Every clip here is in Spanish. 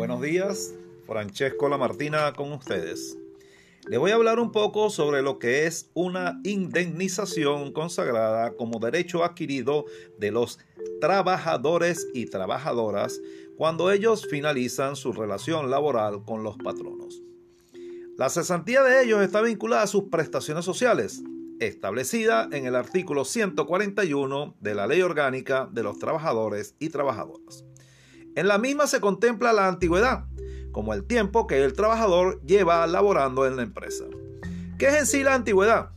buenos días. Francesco Lamartina con ustedes. Le voy a hablar un poco sobre lo que es una indemnización consagrada como derecho adquirido de los trabajadores y trabajadoras cuando ellos finalizan su relación laboral con los patronos. La cesantía de ellos está vinculada a sus prestaciones sociales, establecida en el artículo 141 de la Ley Orgánica de los Trabajadores y Trabajadoras. En la misma se contempla la antigüedad, como el tiempo que el trabajador lleva laborando en la empresa. ¿Qué es en sí la antigüedad?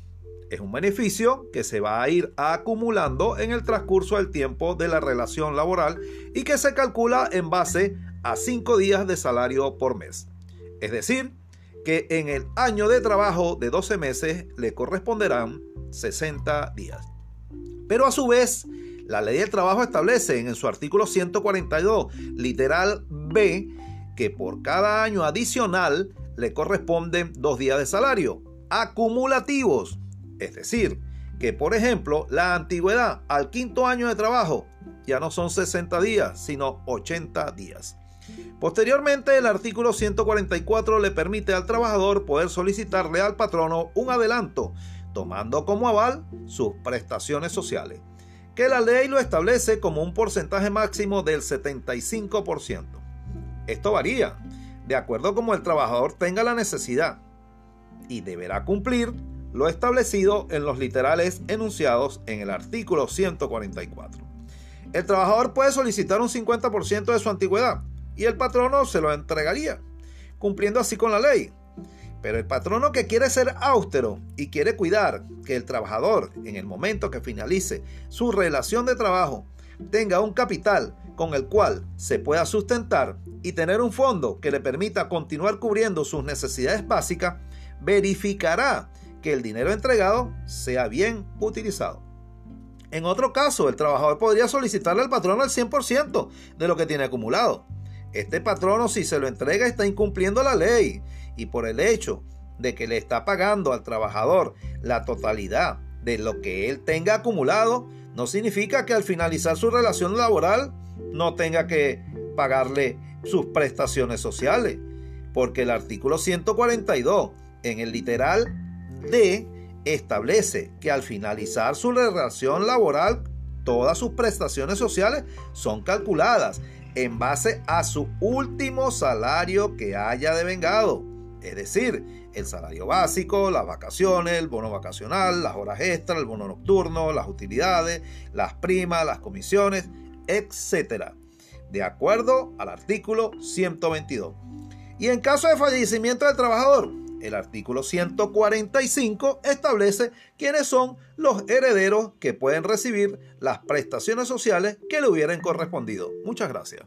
Es un beneficio que se va a ir acumulando en el transcurso del tiempo de la relación laboral y que se calcula en base a 5 días de salario por mes. Es decir, que en el año de trabajo de 12 meses le corresponderán 60 días. Pero a su vez, la ley del trabajo establece en su artículo 142, literal B, que por cada año adicional le corresponden dos días de salario acumulativos. Es decir, que por ejemplo la antigüedad al quinto año de trabajo ya no son 60 días, sino 80 días. Posteriormente, el artículo 144 le permite al trabajador poder solicitarle al patrono un adelanto, tomando como aval sus prestaciones sociales que la ley lo establece como un porcentaje máximo del 75%. Esto varía de acuerdo como el trabajador tenga la necesidad y deberá cumplir lo establecido en los literales enunciados en el artículo 144. El trabajador puede solicitar un 50% de su antigüedad y el patrono se lo entregaría, cumpliendo así con la ley, pero el patrono que quiere ser austero y quiere cuidar que el trabajador, en el momento que finalice su relación de trabajo, tenga un capital con el cual se pueda sustentar y tener un fondo que le permita continuar cubriendo sus necesidades básicas, verificará que el dinero entregado sea bien utilizado. En otro caso, el trabajador podría solicitarle al patrono el 100% de lo que tiene acumulado. Este patrono si se lo entrega está incumpliendo la ley. Y por el hecho de que le está pagando al trabajador la totalidad de lo que él tenga acumulado, no significa que al finalizar su relación laboral no tenga que pagarle sus prestaciones sociales, porque el artículo 142 en el literal D establece que al finalizar su relación laboral todas sus prestaciones sociales son calculadas en base a su último salario que haya devengado es decir, el salario básico, las vacaciones, el bono vacacional, las horas extras, el bono nocturno, las utilidades, las primas, las comisiones, etc. De acuerdo al artículo 122. Y en caso de fallecimiento del trabajador, el artículo 145 establece quiénes son los herederos que pueden recibir las prestaciones sociales que le hubieran correspondido. Muchas gracias.